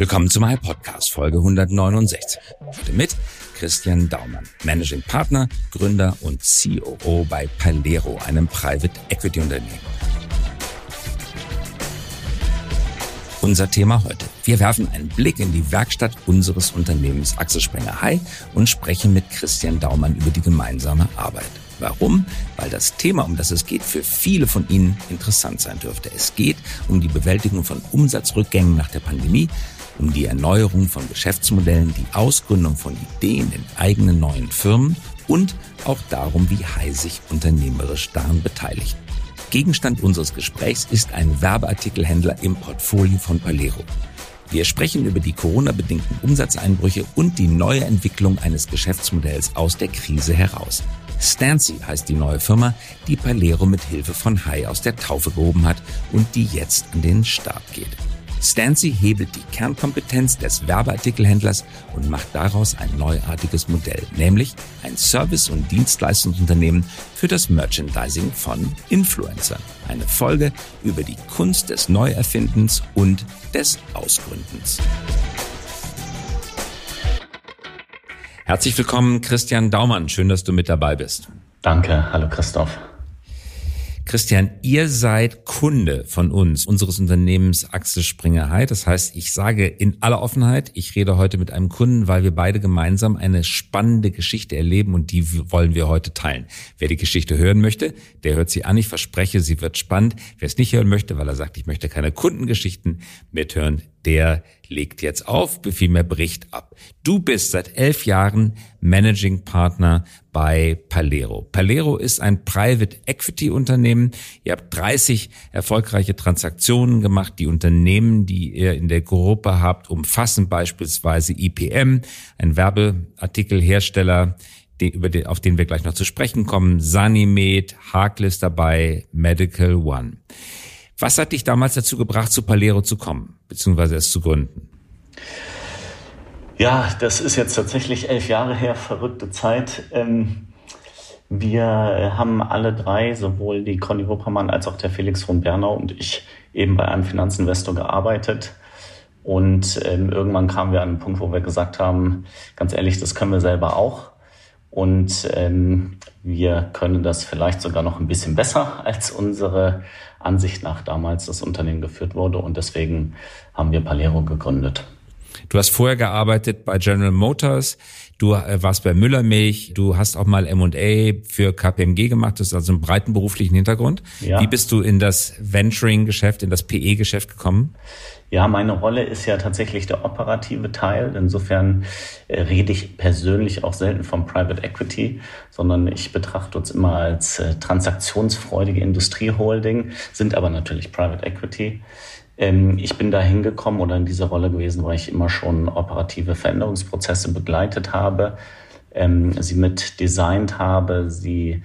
Willkommen zu meinem Podcast, Folge 169. Heute mit Christian Daumann, Managing Partner, Gründer und COO bei Palero, einem Private Equity Unternehmen. Unser Thema heute. Wir werfen einen Blick in die Werkstatt unseres Unternehmens Axel Springer High und sprechen mit Christian Daumann über die gemeinsame Arbeit. Warum? Weil das Thema, um das es geht, für viele von Ihnen interessant sein dürfte. Es geht um die Bewältigung von Umsatzrückgängen nach der Pandemie, um die Erneuerung von Geschäftsmodellen, die Ausgründung von Ideen in eigenen neuen Firmen und auch darum, wie Hai sich unternehmerisch daran beteiligt. Gegenstand unseres Gesprächs ist ein Werbeartikelhändler im Portfolio von Palero. Wir sprechen über die Corona-bedingten Umsatzeinbrüche und die neue Entwicklung eines Geschäftsmodells aus der Krise heraus. Stancy heißt die neue Firma, die Palero mit Hilfe von Hai aus der Taufe gehoben hat und die jetzt an den Start geht. Stancy hebelt die Kernkompetenz des Werbeartikelhändlers und macht daraus ein neuartiges Modell, nämlich ein Service- und Dienstleistungsunternehmen für das Merchandising von Influencern. Eine Folge über die Kunst des Neuerfindens und des Ausgründens. Herzlich willkommen, Christian Daumann. Schön, dass du mit dabei bist. Danke. Hallo, Christoph. Christian, ihr seid Kunde von uns, unseres Unternehmens Axel Springer High. Das heißt, ich sage in aller Offenheit, ich rede heute mit einem Kunden, weil wir beide gemeinsam eine spannende Geschichte erleben und die wollen wir heute teilen. Wer die Geschichte hören möchte, der hört sie an. Ich verspreche, sie wird spannend. Wer es nicht hören möchte, weil er sagt, ich möchte keine Kundengeschichten mithören, der legt jetzt auf, vielmehr bricht ab. Du bist seit elf Jahren Managing Partner bei Palero. Palero ist ein Private Equity Unternehmen. Ihr habt 30 erfolgreiche Transaktionen gemacht. Die Unternehmen, die ihr in der Gruppe habt, umfassen beispielsweise IPM, ein Werbeartikelhersteller, über den, auf den wir gleich noch zu sprechen kommen, Sanimed, Harkless dabei, Medical One. Was hat dich damals dazu gebracht, zu Palero zu kommen, beziehungsweise es zu gründen? Ja, das ist jetzt tatsächlich elf Jahre her, verrückte Zeit. Ähm, wir haben alle drei, sowohl die Conny Wuppermann als auch der Felix von Bernau und ich, eben bei einem Finanzinvestor gearbeitet. Und ähm, irgendwann kamen wir an einen Punkt, wo wir gesagt haben, ganz ehrlich, das können wir selber auch. Und ähm, wir können das vielleicht sogar noch ein bisschen besser, als unsere Ansicht nach damals das Unternehmen geführt wurde. Und deswegen haben wir Palero gegründet. Du hast vorher gearbeitet bei General Motors, du äh, warst bei Müllermilch, du hast auch mal M&A für KPMG gemacht, das ist also einen breiten beruflichen Hintergrund. Ja. Wie bist du in das Venturing-Geschäft, in das PE-Geschäft gekommen? Ja, meine Rolle ist ja tatsächlich der operative Teil. Insofern äh, rede ich persönlich auch selten vom Private Equity, sondern ich betrachte uns immer als äh, transaktionsfreudige Industrieholding, sind aber natürlich Private Equity. Ähm, ich bin da hingekommen oder in dieser Rolle gewesen, weil ich immer schon operative Veränderungsprozesse begleitet habe, ähm, sie mit designt habe, sie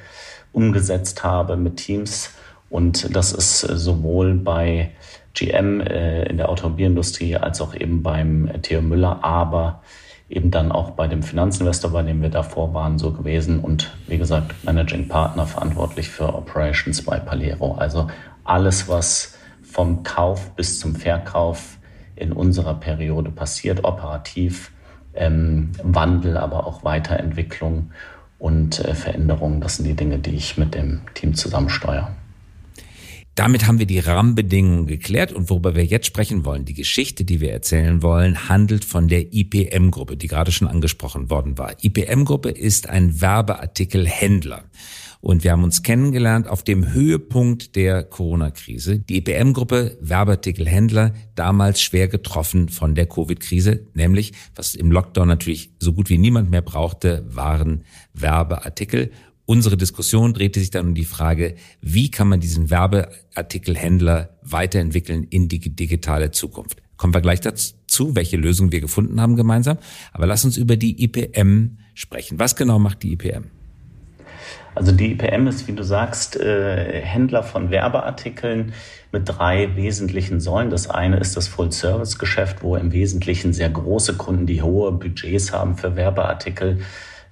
umgesetzt habe mit Teams. Und das ist äh, sowohl bei GM äh, in der Automobilindustrie als auch eben beim Theo Müller, aber eben dann auch bei dem Finanzinvestor, bei dem wir davor waren, so gewesen und wie gesagt Managing Partner verantwortlich für Operations bei Palero. Also alles, was vom Kauf bis zum Verkauf in unserer Periode passiert, operativ, ähm, Wandel, aber auch Weiterentwicklung und äh, Veränderungen, das sind die Dinge, die ich mit dem Team zusammensteuere. Damit haben wir die Rahmenbedingungen geklärt und worüber wir jetzt sprechen wollen, die Geschichte, die wir erzählen wollen, handelt von der IPM-Gruppe, die gerade schon angesprochen worden war. IPM-Gruppe ist ein Werbeartikelhändler. Und wir haben uns kennengelernt auf dem Höhepunkt der Corona-Krise. Die IPM-Gruppe Werbeartikelhändler, damals schwer getroffen von der Covid-Krise, nämlich, was im Lockdown natürlich so gut wie niemand mehr brauchte, waren Werbeartikel. Unsere Diskussion drehte sich dann um die Frage, wie kann man diesen Werbeartikelhändler weiterentwickeln in die digitale Zukunft. Kommen wir gleich dazu, welche Lösung wir gefunden haben gemeinsam. Aber lass uns über die IPM sprechen. Was genau macht die IPM? Also die IPM ist, wie du sagst, äh, Händler von Werbeartikeln mit drei wesentlichen Säulen. Das eine ist das Full-Service-Geschäft, wo im Wesentlichen sehr große Kunden, die hohe Budgets haben für Werbeartikel,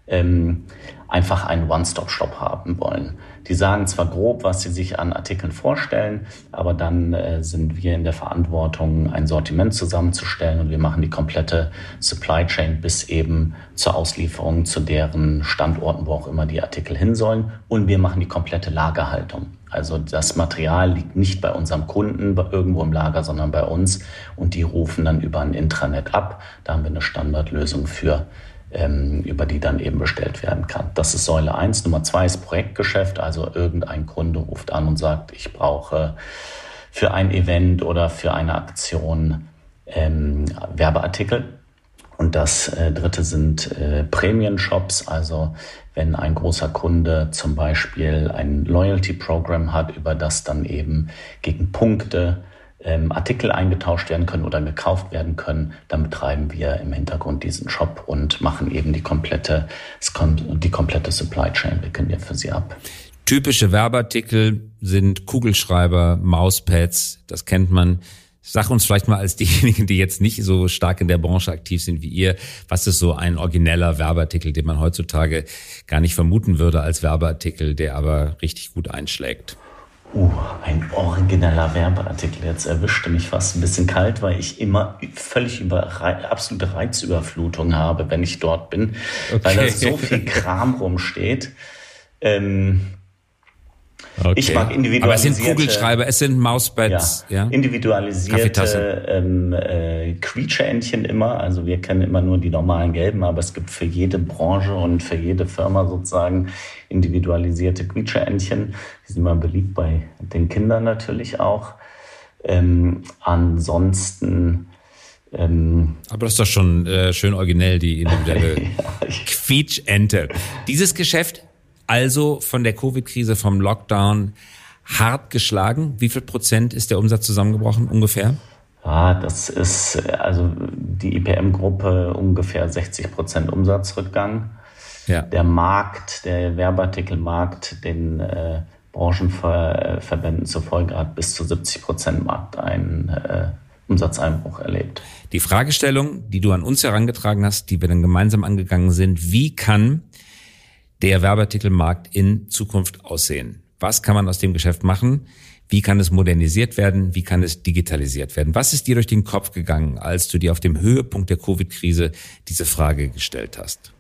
ähm, einfach einen One-Stop-Shop haben wollen. Die sagen zwar grob, was sie sich an Artikeln vorstellen, aber dann äh, sind wir in der Verantwortung, ein Sortiment zusammenzustellen und wir machen die komplette Supply Chain bis eben zur Auslieferung zu deren Standorten, wo auch immer die Artikel hin sollen. Und wir machen die komplette Lagerhaltung. Also das Material liegt nicht bei unserem Kunden irgendwo im Lager, sondern bei uns und die rufen dann über ein Intranet ab. Da haben wir eine Standardlösung für über die dann eben bestellt werden kann. Das ist Säule 1. Nummer 2 ist Projektgeschäft, also irgendein Kunde ruft an und sagt, ich brauche für ein Event oder für eine Aktion ähm, Werbeartikel. Und das äh, dritte sind äh, Prämien-Shops, also wenn ein großer Kunde zum Beispiel ein Loyalty-Programm hat, über das dann eben gegen Punkte ähm, Artikel eingetauscht werden können oder gekauft werden können, dann betreiben wir im Hintergrund diesen Shop und machen eben die komplette, die komplette Supply Chain, wickeln wir für sie ab. Typische Werbeartikel sind Kugelschreiber, Mauspads, das kennt man. Sag uns vielleicht mal als diejenigen, die jetzt nicht so stark in der Branche aktiv sind wie ihr, was ist so ein origineller Werbeartikel, den man heutzutage gar nicht vermuten würde als Werbeartikel, der aber richtig gut einschlägt? Uh, ein origineller Werbeartikel. Jetzt erwischte mich fast ein bisschen kalt, weil ich immer völlig über absolute Reizüberflutung habe, wenn ich dort bin, okay. weil da so viel Kram rumsteht. Ähm, Okay. Ich mag individualisierte. Aber es sind Kugelschreiber, es sind Mauspads, ja. ja? Individualisierte ähm, äh, Quietscheentchen immer. Also wir kennen immer nur die normalen gelben, aber es gibt für jede Branche und für jede Firma sozusagen individualisierte Quietscheentchen. Die sind immer beliebt bei den Kindern natürlich auch. Ähm, ansonsten ähm, aber das ist doch schon äh, schön originell, die individuelle ja, Quietschente. Dieses Geschäft also von der Covid-Krise, vom Lockdown hart geschlagen. Wie viel Prozent ist der Umsatz zusammengebrochen ungefähr? Ja, das ist also die IPM-Gruppe ungefähr 60 Prozent Umsatzrückgang. Ja. Der Markt, der Werbeartikelmarkt, den äh, Branchenverbänden zufolge hat bis zu 70 Prozent Markt einen äh, Umsatzeinbruch erlebt. Die Fragestellung, die du an uns herangetragen hast, die wir dann gemeinsam angegangen sind, wie kann der Werbeartikelmarkt in Zukunft aussehen? Was kann man aus dem Geschäft machen? Wie kann es modernisiert werden? Wie kann es digitalisiert werden? Was ist dir durch den Kopf gegangen, als du dir auf dem Höhepunkt der Covid-Krise diese Frage gestellt hast?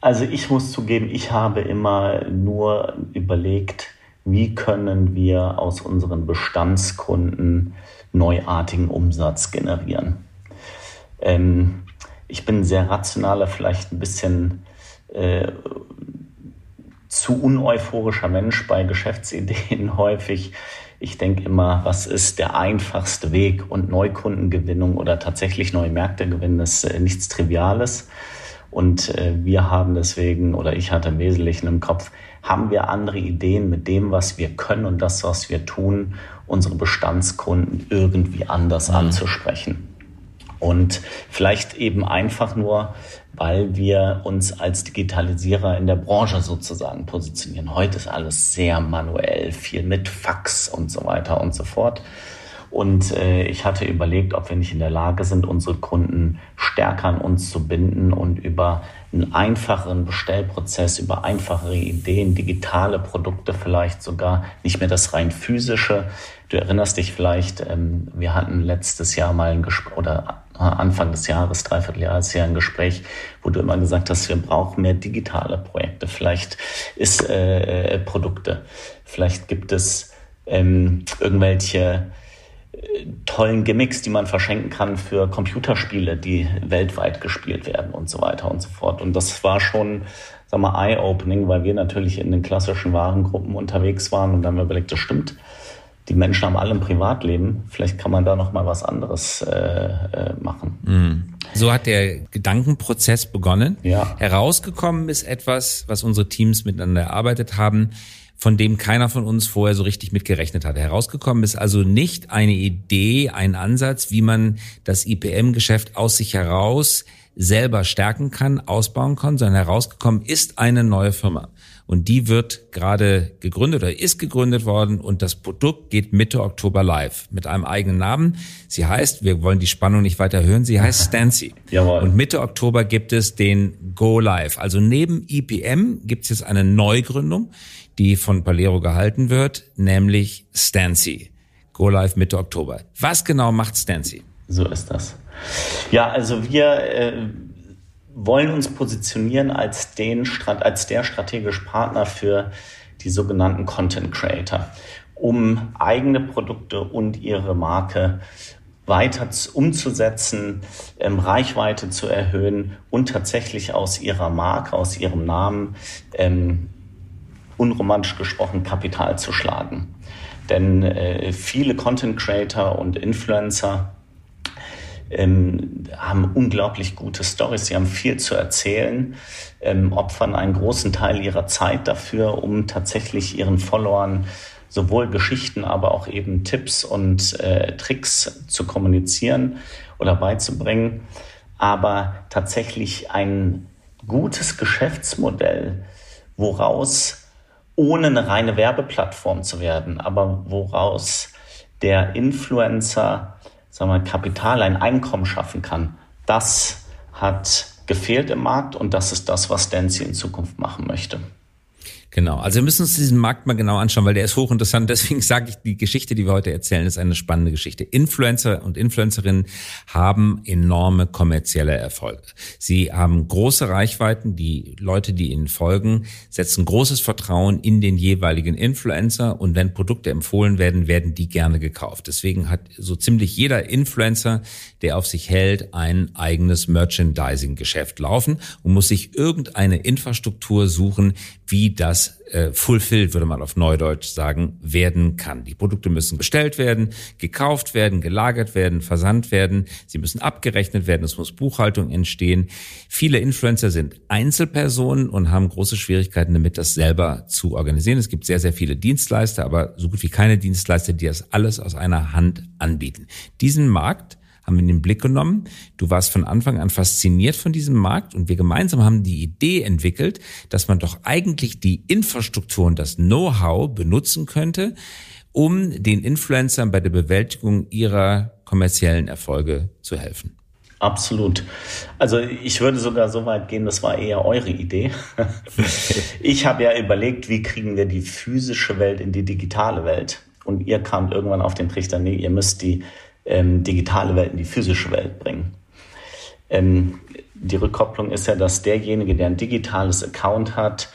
Also ich muss zugeben, ich habe immer nur überlegt, wie können wir aus unseren Bestandskunden neuartigen Umsatz generieren. Ähm, ich bin sehr rationaler, vielleicht ein bisschen äh, zu uneuphorischer Mensch bei Geschäftsideen häufig. Ich denke immer, was ist der einfachste Weg und Neukundengewinnung oder tatsächlich neue Märkte gewinnen, ist äh, nichts Triviales. Und äh, wir haben deswegen, oder ich hatte im Wesentlichen im Kopf, haben wir andere Ideen mit dem, was wir können und das, was wir tun, unsere Bestandskunden irgendwie anders mhm. anzusprechen. Und vielleicht eben einfach nur, weil wir uns als Digitalisierer in der Branche sozusagen positionieren. Heute ist alles sehr manuell, viel mit Fax und so weiter und so fort. Und äh, ich hatte überlegt, ob wir nicht in der Lage sind, unsere Kunden stärker an uns zu binden und über einen einfacheren Bestellprozess, über einfachere Ideen, digitale Produkte vielleicht sogar, nicht mehr das rein physische. Du erinnerst dich vielleicht, ähm, wir hatten letztes Jahr mal ein Gespräch oder Anfang des Jahres, Dreivierteljahres ja ein Gespräch, wo du immer gesagt hast, wir brauchen mehr digitale Projekte. Vielleicht ist äh, äh Produkte, vielleicht gibt es ähm, irgendwelche äh, tollen Gimmicks, die man verschenken kann für Computerspiele, die weltweit gespielt werden und so weiter und so fort. Und das war schon, sag mal, eye-opening, weil wir natürlich in den klassischen Warengruppen unterwegs waren und dann haben wir überlegt, das stimmt die Menschen haben alle ein Privatleben. Vielleicht kann man da noch mal was anderes äh, äh, machen. Mhm. So hat der Gedankenprozess begonnen. Ja. Herausgekommen ist etwas, was unsere Teams miteinander erarbeitet haben, von dem keiner von uns vorher so richtig mitgerechnet hatte. Herausgekommen ist also nicht eine Idee, ein Ansatz, wie man das IPM-Geschäft aus sich heraus selber stärken kann, ausbauen kann, sondern herausgekommen ist eine neue Firma. Und die wird gerade gegründet oder ist gegründet worden und das Produkt geht Mitte Oktober live mit einem eigenen Namen. Sie heißt, wir wollen die Spannung nicht weiter hören, sie heißt Stancy. Jawohl. Und Mitte Oktober gibt es den Go Live. Also neben IPM gibt es jetzt eine Neugründung, die von Palero gehalten wird, nämlich Stancy. Go Live Mitte Oktober. Was genau macht Stancy? So ist das. Ja, also wir äh, wollen uns positionieren als, den, als der strategische Partner für die sogenannten Content Creator, um eigene Produkte und ihre Marke weiter umzusetzen, ähm, Reichweite zu erhöhen und tatsächlich aus ihrer Marke, aus ihrem Namen, ähm, unromantisch gesprochen, Kapital zu schlagen. Denn äh, viele Content Creator und Influencer ähm, haben unglaublich gute Stories, sie haben viel zu erzählen, ähm, opfern einen großen Teil ihrer Zeit dafür, um tatsächlich ihren Followern sowohl Geschichten, aber auch eben Tipps und äh, Tricks zu kommunizieren oder beizubringen. Aber tatsächlich ein gutes Geschäftsmodell, woraus ohne eine reine Werbeplattform zu werden, aber woraus der Influencer sagen wir, Kapital, ein Einkommen schaffen kann, das hat gefehlt im Markt und das ist das, was Dancy in Zukunft machen möchte. Genau, also wir müssen uns diesen Markt mal genau anschauen, weil der ist hochinteressant. Deswegen sage ich, die Geschichte, die wir heute erzählen, ist eine spannende Geschichte. Influencer und Influencerinnen haben enorme kommerzielle Erfolge. Sie haben große Reichweiten. Die Leute, die ihnen folgen, setzen großes Vertrauen in den jeweiligen Influencer. Und wenn Produkte empfohlen werden, werden die gerne gekauft. Deswegen hat so ziemlich jeder Influencer, der auf sich hält, ein eigenes Merchandising-Geschäft laufen und muss sich irgendeine Infrastruktur suchen, wie das äh, fulfilled, würde man auf Neudeutsch sagen, werden kann. Die Produkte müssen bestellt werden, gekauft werden, gelagert werden, versandt werden. Sie müssen abgerechnet werden. Es muss Buchhaltung entstehen. Viele Influencer sind Einzelpersonen und haben große Schwierigkeiten damit, das selber zu organisieren. Es gibt sehr, sehr viele Dienstleister, aber so gut wie keine Dienstleister, die das alles aus einer Hand anbieten. Diesen Markt haben wir in den Blick genommen. Du warst von Anfang an fasziniert von diesem Markt und wir gemeinsam haben die Idee entwickelt, dass man doch eigentlich die Infrastruktur und das Know-how benutzen könnte, um den Influencern bei der Bewältigung ihrer kommerziellen Erfolge zu helfen. Absolut. Also ich würde sogar so weit gehen, das war eher eure Idee. ich habe ja überlegt, wie kriegen wir die physische Welt in die digitale Welt. Und ihr kamt irgendwann auf den Trichter, nee, ihr müsst die ähm, digitale Welt in die physische Welt bringen. Ähm, die Rückkopplung ist ja, dass derjenige, der ein digitales Account hat,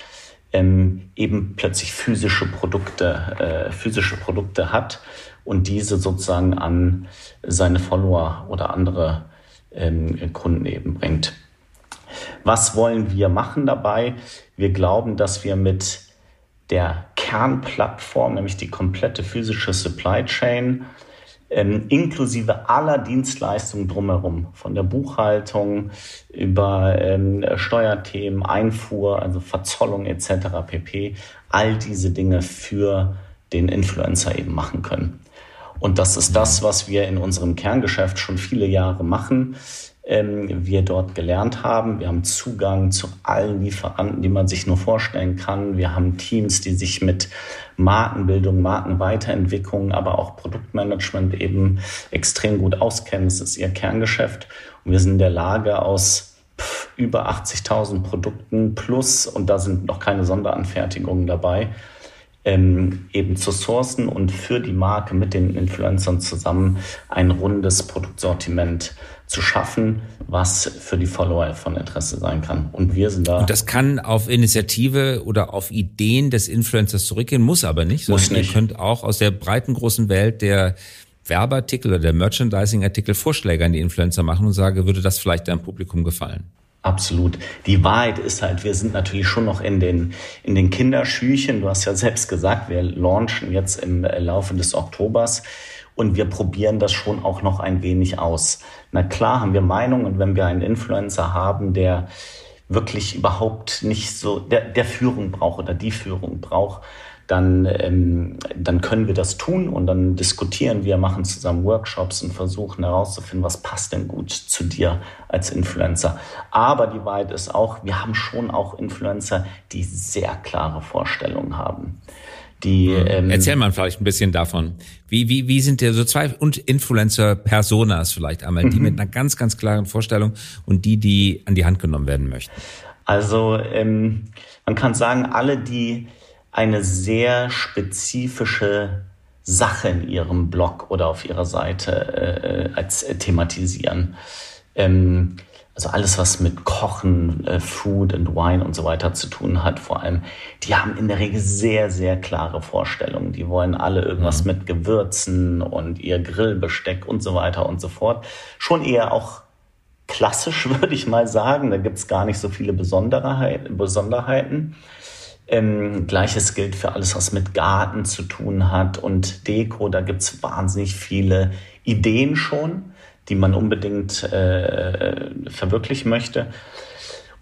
ähm, eben plötzlich physische Produkte, äh, physische Produkte hat und diese sozusagen an seine Follower oder andere ähm, Kunden eben bringt. Was wollen wir machen dabei? Wir glauben, dass wir mit der Kernplattform, nämlich die komplette physische Supply Chain, ähm, inklusive aller Dienstleistungen drumherum, von der Buchhaltung über ähm, Steuerthemen, Einfuhr, also Verzollung etc. pp. All diese Dinge für den Influencer eben machen können. Und das ist das, was wir in unserem Kerngeschäft schon viele Jahre machen ähm, wir dort gelernt haben. Wir haben Zugang zu allen Lieferanten, die man sich nur vorstellen kann. Wir haben Teams, die sich mit Markenbildung, Markenweiterentwicklung, aber auch Produktmanagement eben extrem gut auskennen. Das ist ihr Kerngeschäft. Und wir sind in der Lage, aus über 80.000 Produkten plus, und da sind noch keine Sonderanfertigungen dabei, ähm, eben zu sourcen und für die Marke mit den Influencern zusammen ein rundes Produktsortiment zu schaffen, was für die Follower von Interesse sein kann. Und wir sind da. Und das kann auf Initiative oder auf Ideen des Influencers zurückgehen, muss aber nicht. Muss nicht. Ihr könnt auch aus der breiten großen Welt der Werbeartikel oder der Merchandising-Artikel Vorschläge an die Influencer machen und sage, würde das vielleicht deinem Publikum gefallen? Absolut. Die Wahrheit ist halt, wir sind natürlich schon noch in den, in den Kinderschüchen. Du hast ja selbst gesagt, wir launchen jetzt im Laufe des Oktobers und wir probieren das schon auch noch ein wenig aus. Na klar haben wir Meinungen und wenn wir einen Influencer haben, der wirklich überhaupt nicht so, der, der Führung braucht oder die Führung braucht, dann, ähm, dann können wir das tun und dann diskutieren wir, machen zusammen Workshops und versuchen herauszufinden, was passt denn gut zu dir als Influencer. Aber die Wahrheit ist auch, wir haben schon auch Influencer, die sehr klare Vorstellungen haben. Die, ähm, Erzähl mal vielleicht ein bisschen davon. Wie, wie, wie sind der so zwei und Influencer-Personas vielleicht einmal, die mhm. mit einer ganz, ganz klaren Vorstellung und die, die an die Hand genommen werden möchten? Also ähm, man kann sagen, alle, die eine sehr spezifische Sache in ihrem Blog oder auf ihrer Seite äh, als äh, thematisieren. Ähm, also alles, was mit Kochen, äh, Food and Wine und so weiter zu tun hat, vor allem, die haben in der Regel sehr, sehr klare Vorstellungen. Die wollen alle irgendwas mhm. mit Gewürzen und ihr Grillbesteck und so weiter und so fort. Schon eher auch klassisch, würde ich mal sagen. Da gibt's gar nicht so viele Besonderheiten. Besonderheiten. Ähm, Gleiches gilt für alles, was mit Garten zu tun hat und Deko. Da gibt's wahnsinnig viele Ideen schon die man unbedingt äh, verwirklichen möchte.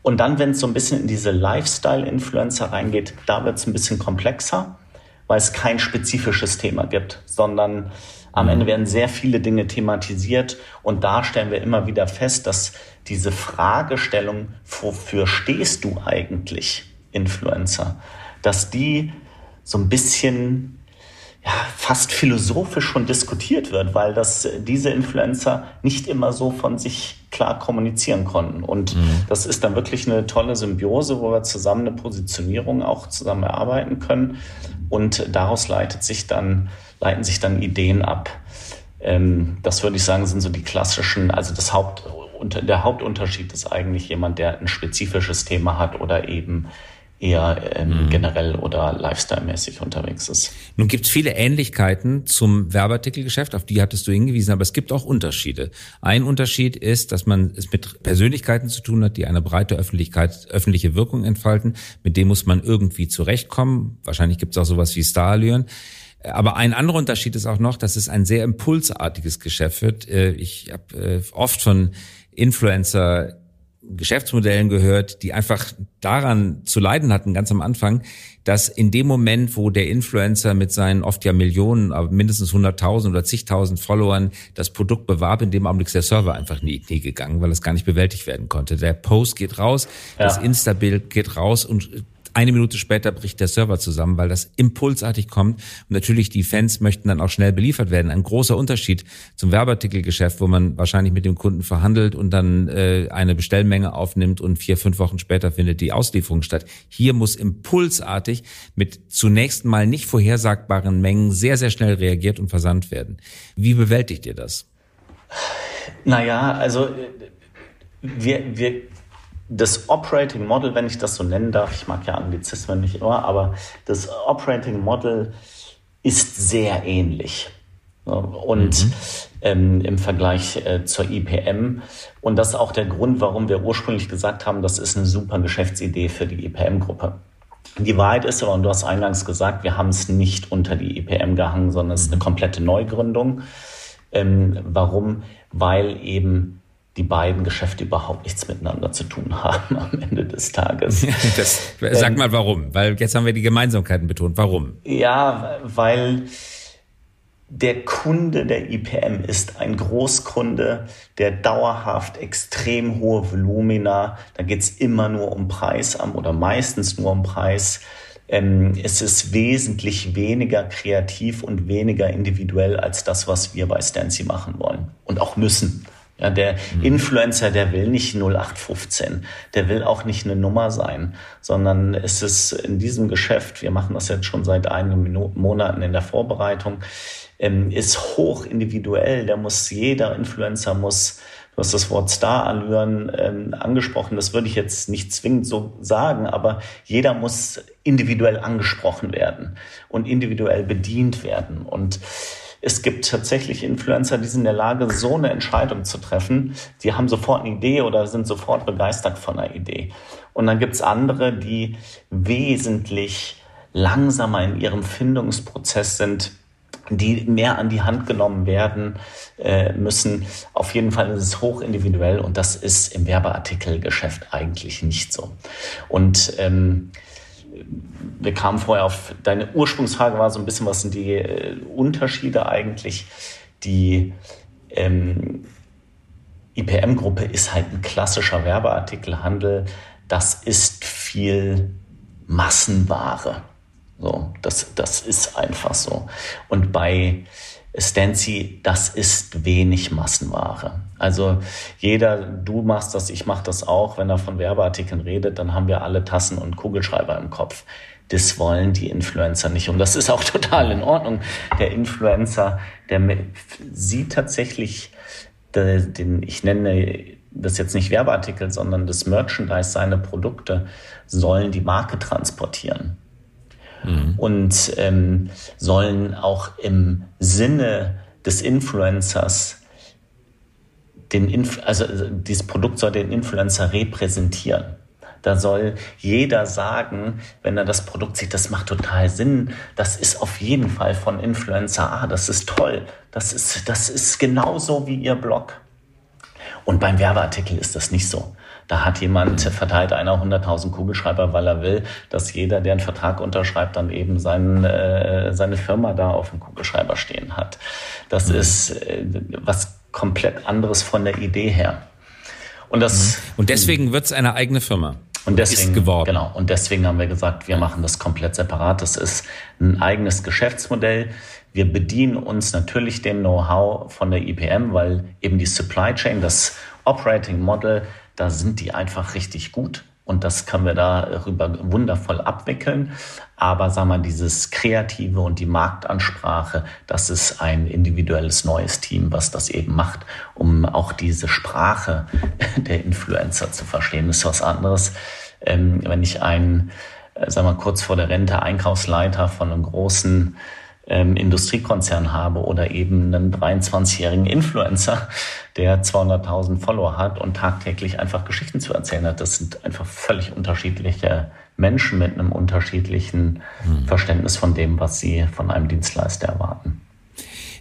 Und dann, wenn es so ein bisschen in diese Lifestyle-Influencer reingeht, da wird es ein bisschen komplexer, weil es kein spezifisches Thema gibt, sondern am Ende werden sehr viele Dinge thematisiert und da stellen wir immer wieder fest, dass diese Fragestellung, wofür stehst du eigentlich, Influencer, dass die so ein bisschen ja, fast philosophisch schon diskutiert wird, weil das diese Influencer nicht immer so von sich klar kommunizieren konnten. Und mhm. das ist dann wirklich eine tolle Symbiose, wo wir zusammen eine Positionierung auch zusammen erarbeiten können. Und daraus leitet sich dann, leiten sich dann Ideen ab. Ähm, das würde ich sagen, sind so die klassischen, also das Haupt, der Hauptunterschied ist eigentlich jemand, der ein spezifisches Thema hat oder eben eher ähm, mhm. generell oder lifestyle-mäßig unterwegs ist. Nun gibt es viele Ähnlichkeiten zum Werbeartikelgeschäft, auf die hattest du hingewiesen, aber es gibt auch Unterschiede. Ein Unterschied ist, dass man es mit Persönlichkeiten zu tun hat, die eine breite Öffentlichkeit, öffentliche Wirkung entfalten. Mit dem muss man irgendwie zurechtkommen. Wahrscheinlich gibt es auch sowas wie Starallüren. Aber ein anderer Unterschied ist auch noch, dass es ein sehr impulsartiges Geschäft wird. Äh, ich habe äh, oft von Influencer Geschäftsmodellen gehört, die einfach daran zu leiden hatten, ganz am Anfang, dass in dem Moment, wo der Influencer mit seinen oft ja Millionen, aber mindestens 100.000 oder zigtausend Followern das Produkt bewarb, in dem Augenblick ist der Server einfach nie, nie gegangen, weil es gar nicht bewältigt werden konnte. Der Post geht raus, ja. das Insta-Bild geht raus und eine Minute später bricht der Server zusammen, weil das impulsartig kommt. Und natürlich die Fans möchten dann auch schnell beliefert werden. Ein großer Unterschied zum Werbeartikelgeschäft, wo man wahrscheinlich mit dem Kunden verhandelt und dann äh, eine Bestellmenge aufnimmt und vier, fünf Wochen später findet die Auslieferung statt. Hier muss impulsartig mit zunächst mal nicht vorhersagbaren Mengen sehr, sehr schnell reagiert und versandt werden. Wie bewältigt ihr das? Naja, also äh, wir, wir das Operating Model, wenn ich das so nennen darf, ich mag ja Anglizismen nicht immer, aber das Operating Model ist sehr ähnlich. Und mhm. ähm, im Vergleich äh, zur IPM. Und das ist auch der Grund, warum wir ursprünglich gesagt haben, das ist eine super Geschäftsidee für die IPM-Gruppe. Die Wahrheit ist aber, und du hast eingangs gesagt, wir haben es nicht unter die IPM gehangen, sondern es ist eine mhm. komplette Neugründung. Ähm, warum? Weil eben die beiden Geschäfte überhaupt nichts miteinander zu tun haben am Ende des Tages. das, sag mal warum, weil jetzt haben wir die Gemeinsamkeiten betont. Warum? Ja, weil der Kunde der IPM ist ein Großkunde, der dauerhaft extrem hohe Volumina, da geht's immer nur um Preis oder meistens nur um Preis. Ähm, es ist wesentlich weniger kreativ und weniger individuell als das, was wir bei Stancy machen wollen und auch müssen. Ja, der mhm. Influencer, der will nicht 0815, der will auch nicht eine Nummer sein, sondern es ist in diesem Geschäft, wir machen das jetzt schon seit einigen Minuten, Monaten in der Vorbereitung, ähm, ist hoch individuell. Der muss, jeder Influencer muss, du hast das Wort Star-Allüren ähm, angesprochen, das würde ich jetzt nicht zwingend so sagen, aber jeder muss individuell angesprochen werden und individuell bedient werden und es gibt tatsächlich Influencer, die sind in der Lage, so eine Entscheidung zu treffen. Die haben sofort eine Idee oder sind sofort begeistert von einer Idee. Und dann gibt es andere, die wesentlich langsamer in ihrem Findungsprozess sind, die mehr an die Hand genommen werden äh, müssen. Auf jeden Fall ist es hoch individuell und das ist im Werbeartikelgeschäft eigentlich nicht so. Und ähm, wir kamen vorher auf, deine Ursprungsfrage war so ein bisschen, was sind die äh, Unterschiede eigentlich? Die ähm, IPM-Gruppe ist halt ein klassischer Werbeartikelhandel. Das ist viel Massenware. So, das, das ist einfach so. Und bei Stancy, das ist wenig Massenware. Also jeder, du machst das, ich mache das auch, wenn er von Werbeartikeln redet, dann haben wir alle Tassen und Kugelschreiber im Kopf. Das wollen die Influencer nicht. Und das ist auch total in Ordnung. Der Influencer, der sieht tatsächlich den, ich nenne das jetzt nicht Werbeartikel, sondern das Merchandise, seine Produkte sollen die Marke transportieren. Mhm. Und ähm, sollen auch im Sinne des Influencers den Inf also dieses Produkt soll den Influencer repräsentieren. Da soll jeder sagen, wenn er das Produkt sieht, das macht total Sinn. Das ist auf jeden Fall von Influencer A. Das ist toll. Das ist, das ist genauso wie ihr Blog. Und beim Werbeartikel ist das nicht so. Da hat jemand, verteilt einer 100.000 Kugelschreiber, weil er will, dass jeder, der einen Vertrag unterschreibt, dann eben sein, äh, seine Firma da auf dem Kugelschreiber stehen hat. Das mhm. ist äh, was komplett anderes von der Idee her. Und das. Mhm. Und deswegen wird es eine eigene Firma. Und deswegen, geworden. genau. Und deswegen haben wir gesagt, wir machen das komplett separat. Das ist ein eigenes Geschäftsmodell. Wir bedienen uns natürlich dem Know-how von der IPM, weil eben die Supply Chain, das Operating Model, da sind die einfach richtig gut. Und das können wir darüber wundervoll abwickeln. Aber sagen wir, dieses Kreative und die Marktansprache, das ist ein individuelles neues Team, was das eben macht, um auch diese Sprache der Influencer zu verstehen. Das ist was anderes, ähm, wenn ich einen, äh, sagen wir, kurz vor der Rente Einkaufsleiter von einem großen ähm, Industriekonzern habe oder eben einen 23-jährigen Influencer, der 200.000 Follower hat und tagtäglich einfach Geschichten zu erzählen hat. Das sind einfach völlig unterschiedliche Menschen mit einem unterschiedlichen hm. Verständnis von dem, was sie von einem Dienstleister erwarten.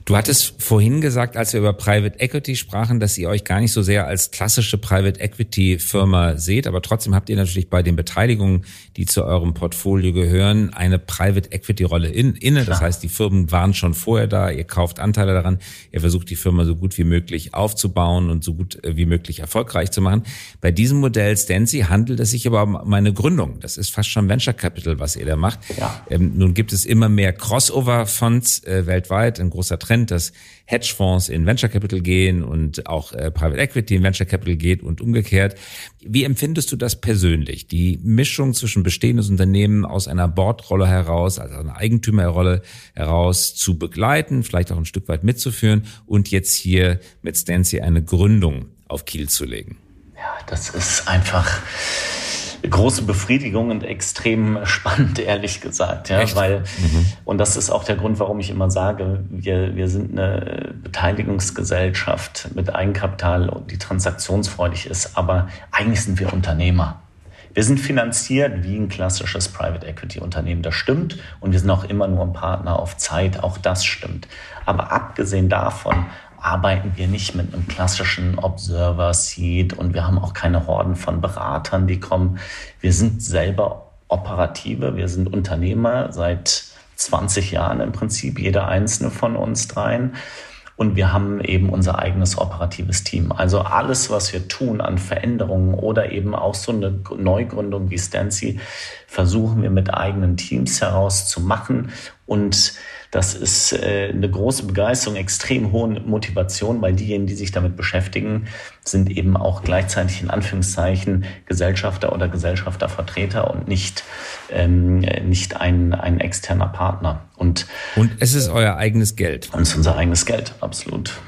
Du hattest vorhin gesagt, als wir über Private Equity sprachen, dass ihr euch gar nicht so sehr als klassische Private Equity Firma seht, aber trotzdem habt ihr natürlich bei den Beteiligungen, die zu eurem Portfolio gehören, eine Private Equity Rolle in, inne. Das heißt, die Firmen waren schon vorher da, ihr kauft Anteile daran, ihr versucht die Firma so gut wie möglich aufzubauen und so gut äh, wie möglich erfolgreich zu machen. Bei diesem Modell Stancy handelt es sich aber um eine Gründung. Das ist fast schon Venture Capital, was ihr da macht. Ja. Ähm, nun gibt es immer mehr Crossover Fonds äh, weltweit, ein großer Trend Trend, dass Hedgefonds in Venture Capital gehen und auch äh, Private Equity in Venture Capital geht und umgekehrt. Wie empfindest du das persönlich? Die Mischung zwischen bestehendes Unternehmen aus einer Bordrolle heraus, also einer Eigentümerrolle heraus zu begleiten, vielleicht auch ein Stück weit mitzuführen und jetzt hier mit Stancy eine Gründung auf Kiel zu legen? Ja, das ist einfach große Befriedigung und extrem spannend, ehrlich gesagt. Ja, Echt? weil, mhm. und das ist auch der Grund, warum ich immer sage, wir, wir sind eine Beteiligungsgesellschaft mit Eigenkapital, die transaktionsfreudig ist, aber eigentlich sind wir Unternehmer. Wir sind finanziert wie ein klassisches Private Equity Unternehmen, das stimmt. Und wir sind auch immer nur ein Partner auf Zeit, auch das stimmt. Aber abgesehen davon arbeiten wir nicht mit einem klassischen Observer Seed und wir haben auch keine Horden von Beratern, die kommen. Wir sind selber Operative, wir sind Unternehmer seit 20 Jahren im Prinzip, jeder einzelne von uns dreien. Und wir haben eben unser eigenes operatives Team. Also alles, was wir tun an Veränderungen oder eben auch so eine Neugründung wie Stancy, versuchen wir mit eigenen Teams heraus zu machen und das ist äh, eine große Begeisterung, extrem hohe Motivation, weil diejenigen, die sich damit beschäftigen, sind eben auch gleichzeitig in Anführungszeichen Gesellschafter oder Gesellschaftervertreter und nicht, ähm, nicht ein, ein externer Partner. Und, und es ist euer eigenes Geld. Und es ist unser eigenes Geld, absolut.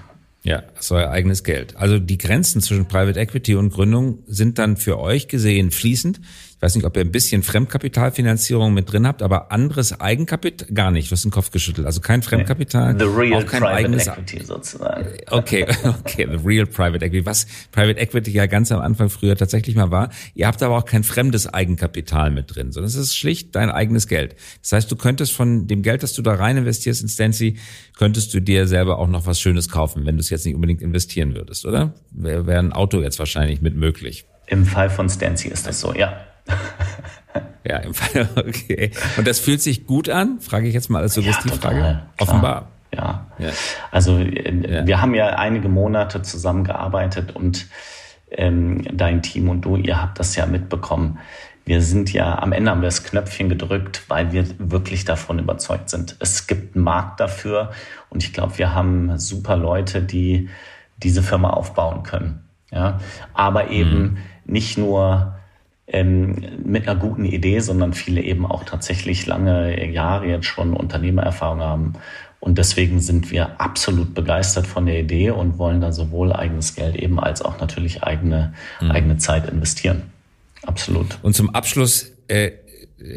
Ja, es ist euer eigenes Geld. Also die Grenzen zwischen Private Equity und Gründung sind dann für euch gesehen fließend weiß nicht, ob ihr ein bisschen Fremdkapitalfinanzierung mit drin habt, aber anderes Eigenkapital gar nicht. Du hast den Kopf geschüttelt. Also kein Fremdkapital. The real auch kein private eigenes, equity sozusagen. Okay, okay, the real private equity. Was Private Equity ja ganz am Anfang früher tatsächlich mal war. Ihr habt aber auch kein fremdes Eigenkapital mit drin, sondern es ist schlicht dein eigenes Geld. Das heißt, du könntest von dem Geld, das du da rein investierst in Stancy, könntest du dir selber auch noch was Schönes kaufen, wenn du es jetzt nicht unbedingt investieren würdest, oder? Wäre wär ein Auto jetzt wahrscheinlich mit möglich. Im Fall von Stancy ist das so, ja. Ja, im Fall, okay. Und das fühlt sich gut an? Frage ich jetzt mal als Suggestivfrage. Ja, Offenbar. Ja. ja. Also äh, wir haben ja einige Monate zusammengearbeitet und ähm, dein Team und du, ihr habt das ja mitbekommen. Wir sind ja, am Ende haben wir das Knöpfchen gedrückt, weil wir wirklich davon überzeugt sind. Es gibt einen Markt dafür und ich glaube, wir haben super Leute, die diese Firma aufbauen können. Ja, aber eben mhm. nicht nur ähm, mit einer guten Idee, sondern viele eben auch tatsächlich lange Jahre jetzt schon Unternehmererfahrung haben. Und deswegen sind wir absolut begeistert von der Idee und wollen da sowohl eigenes Geld eben als auch natürlich eigene, mhm. eigene Zeit investieren. Absolut. Und zum Abschluss, äh,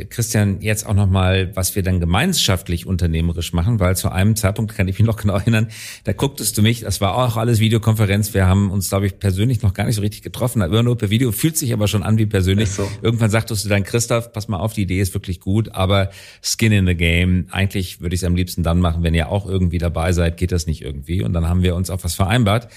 Christian, jetzt auch nochmal, was wir dann gemeinschaftlich unternehmerisch machen, weil zu einem Zeitpunkt kann ich mich noch genau erinnern, da gucktest du mich, das war auch alles Videokonferenz, wir haben uns, glaube ich, persönlich noch gar nicht so richtig getroffen, aber nur per Video, fühlt sich aber schon an wie persönlich. So. Irgendwann sagtest du dann, Christoph, pass mal auf, die Idee ist wirklich gut, aber Skin in the Game, eigentlich würde ich es am liebsten dann machen, wenn ihr auch irgendwie dabei seid, geht das nicht irgendwie. Und dann haben wir uns auf was vereinbart.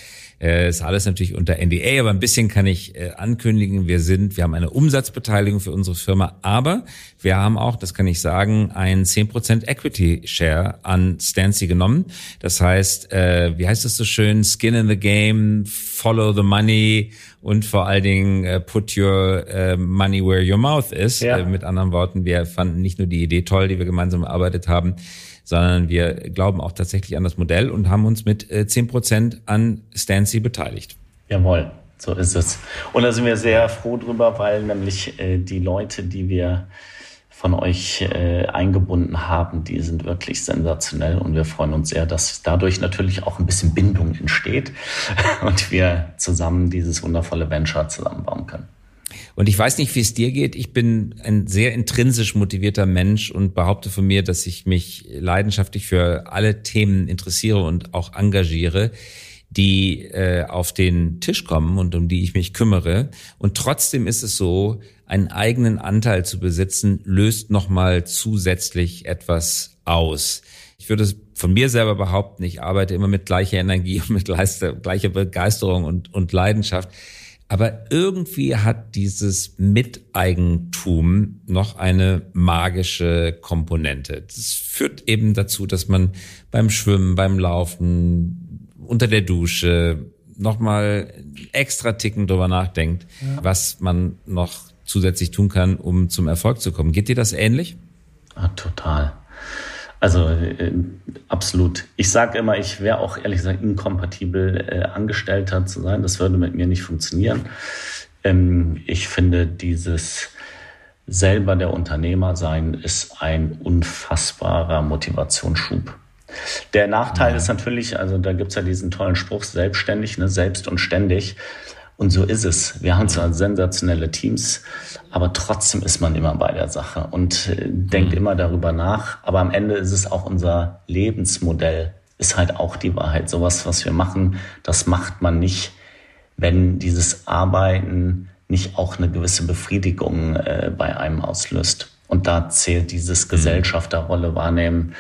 Äh, ist alles natürlich unter NDA, aber ein bisschen kann ich äh, ankündigen, wir sind, wir haben eine Umsatzbeteiligung für unsere Firma, aber wir haben auch, das kann ich sagen, ein 10% Equity Share an Stancy genommen. Das heißt, äh, wie heißt es so schön, Skin in the Game, Follow the Money und vor allen Dingen äh, Put your äh, money where your mouth is. Ja. Äh, mit anderen Worten, wir fanden nicht nur die Idee toll, die wir gemeinsam erarbeitet haben, sondern wir glauben auch tatsächlich an das Modell und haben uns mit äh, zehn Prozent an Stancy beteiligt. Jawohl, so ist es. Und da sind wir sehr froh drüber, weil nämlich äh, die Leute, die wir von euch äh, eingebunden haben, die sind wirklich sensationell und wir freuen uns sehr, dass dadurch natürlich auch ein bisschen Bindung entsteht und wir zusammen dieses wundervolle Venture zusammenbauen können. Und ich weiß nicht, wie es dir geht. Ich bin ein sehr intrinsisch motivierter Mensch und behaupte von mir, dass ich mich leidenschaftlich für alle Themen interessiere und auch engagiere, die äh, auf den Tisch kommen und um die ich mich kümmere. Und trotzdem ist es so, einen eigenen Anteil zu besitzen, löst nochmal zusätzlich etwas aus. Ich würde es von mir selber behaupten, ich arbeite immer mit gleicher Energie und mit gleicher Begeisterung und, und Leidenschaft. Aber irgendwie hat dieses Miteigentum noch eine magische Komponente. Das führt eben dazu, dass man beim Schwimmen, beim Laufen, unter der Dusche nochmal extra ticken drüber nachdenkt, ja. was man noch zusätzlich tun kann, um zum Erfolg zu kommen. Geht dir das ähnlich? Ah, total. Also äh, absolut. Ich sage immer, ich wäre auch ehrlich gesagt inkompatibel, äh, Angestellter zu sein. Das würde mit mir nicht funktionieren. Ähm, ich finde, dieses selber der Unternehmer sein ist ein unfassbarer Motivationsschub. Der Nachteil ja. ist natürlich, also da gibt's ja diesen tollen Spruch, selbstständig, ne, selbst und ständig. Und so ist es. Wir haben zwar sensationelle Teams, aber trotzdem ist man immer bei der Sache und äh, denkt mhm. immer darüber nach. Aber am Ende ist es auch unser Lebensmodell, ist halt auch die Wahrheit. Sowas, was wir machen, das macht man nicht, wenn dieses Arbeiten nicht auch eine gewisse Befriedigung äh, bei einem auslöst. Und da zählt dieses mhm. Gesellschafterrolle wahrnehmen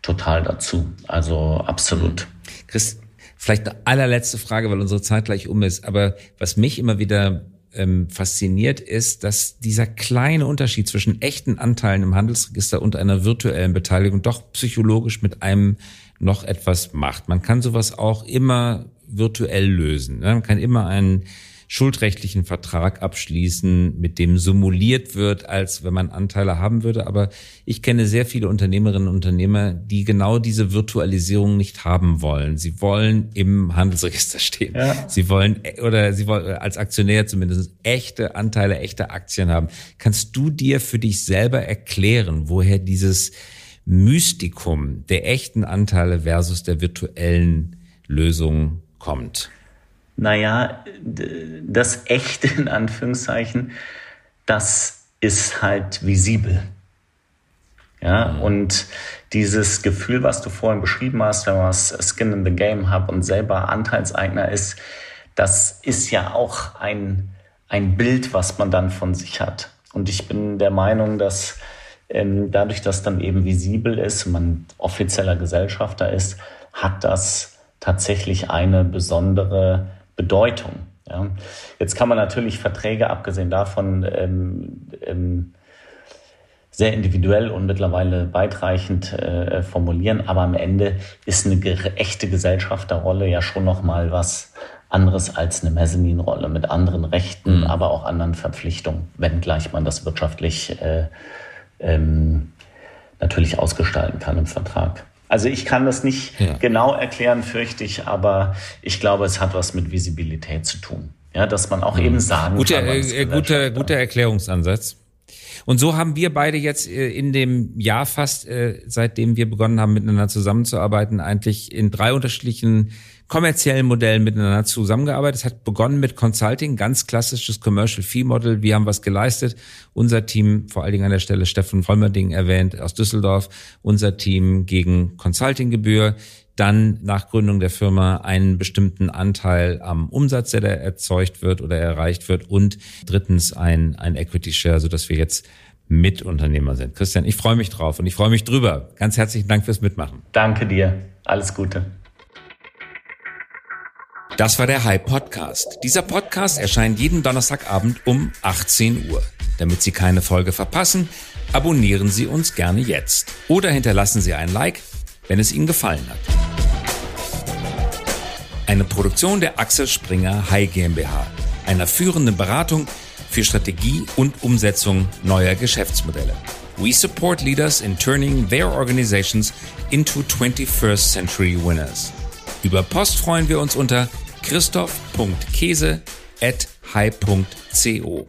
total dazu. Also absolut. Chris, Vielleicht eine allerletzte Frage, weil unsere Zeit gleich um ist. Aber was mich immer wieder ähm, fasziniert ist, dass dieser kleine Unterschied zwischen echten Anteilen im Handelsregister und einer virtuellen Beteiligung doch psychologisch mit einem noch etwas macht. Man kann sowas auch immer virtuell lösen. Ne? Man kann immer einen schuldrechtlichen Vertrag abschließen, mit dem simuliert wird, als wenn man Anteile haben würde. Aber ich kenne sehr viele Unternehmerinnen und Unternehmer, die genau diese Virtualisierung nicht haben wollen. Sie wollen im Handelsregister stehen. Ja. Sie wollen oder sie wollen als Aktionär zumindest echte Anteile, echte Aktien haben. Kannst du dir für dich selber erklären, woher dieses Mystikum der echten Anteile versus der virtuellen Lösung kommt? Naja, das Echte in Anführungszeichen, das ist halt visibel. Ja, mhm. und dieses Gefühl, was du vorhin beschrieben hast, wenn man Skin in the Game hat und selber Anteilseigner ist, das ist ja auch ein, ein Bild, was man dann von sich hat. Und ich bin der Meinung, dass ähm, dadurch, dass dann eben visibel ist, man offizieller Gesellschafter ist, hat das tatsächlich eine besondere Bedeutung. Ja. Jetzt kann man natürlich Verträge, abgesehen davon, ähm, ähm, sehr individuell und mittlerweile weitreichend äh, formulieren, aber am Ende ist eine echte Gesellschafterrolle ja schon noch mal was anderes als eine Mezzanin-Rolle mit anderen Rechten, mhm. aber auch anderen Verpflichtungen, wenngleich man das wirtschaftlich äh, ähm, natürlich ausgestalten kann im Vertrag. Also ich kann das nicht ja. genau erklären, fürchte ich, aber ich glaube, es hat was mit Visibilität zu tun. Ja, dass man auch mhm. eben sagen guter, kann. Äh, guter, guter Erklärungsansatz. Und so haben wir beide jetzt äh, in dem Jahr fast, äh, seitdem wir begonnen haben, miteinander zusammenzuarbeiten, eigentlich in drei unterschiedlichen kommerziellen Modellen miteinander zusammengearbeitet. Es hat begonnen mit Consulting, ganz klassisches Commercial Fee Model. Wir haben was geleistet. Unser Team, vor allen Dingen an der Stelle Steffen Vollmerding erwähnt aus Düsseldorf, unser Team gegen Consultinggebühr dann nach Gründung der Firma einen bestimmten Anteil am Umsatz, der da erzeugt wird oder erreicht wird und drittens ein, ein Equity Share, so dass wir jetzt Mitunternehmer sind. Christian, ich freue mich drauf und ich freue mich drüber. Ganz herzlichen Dank fürs Mitmachen. Danke dir. Alles Gute. Das war der High Podcast. Dieser Podcast erscheint jeden Donnerstagabend um 18 Uhr. Damit Sie keine Folge verpassen, abonnieren Sie uns gerne jetzt oder hinterlassen Sie ein Like, wenn es Ihnen gefallen hat. Eine Produktion der Axel Springer High GmbH, einer führenden Beratung für Strategie und Umsetzung neuer Geschäftsmodelle. We support leaders in turning their organizations into 21st century winners. Über Post freuen wir uns unter christoph.käse at high.co.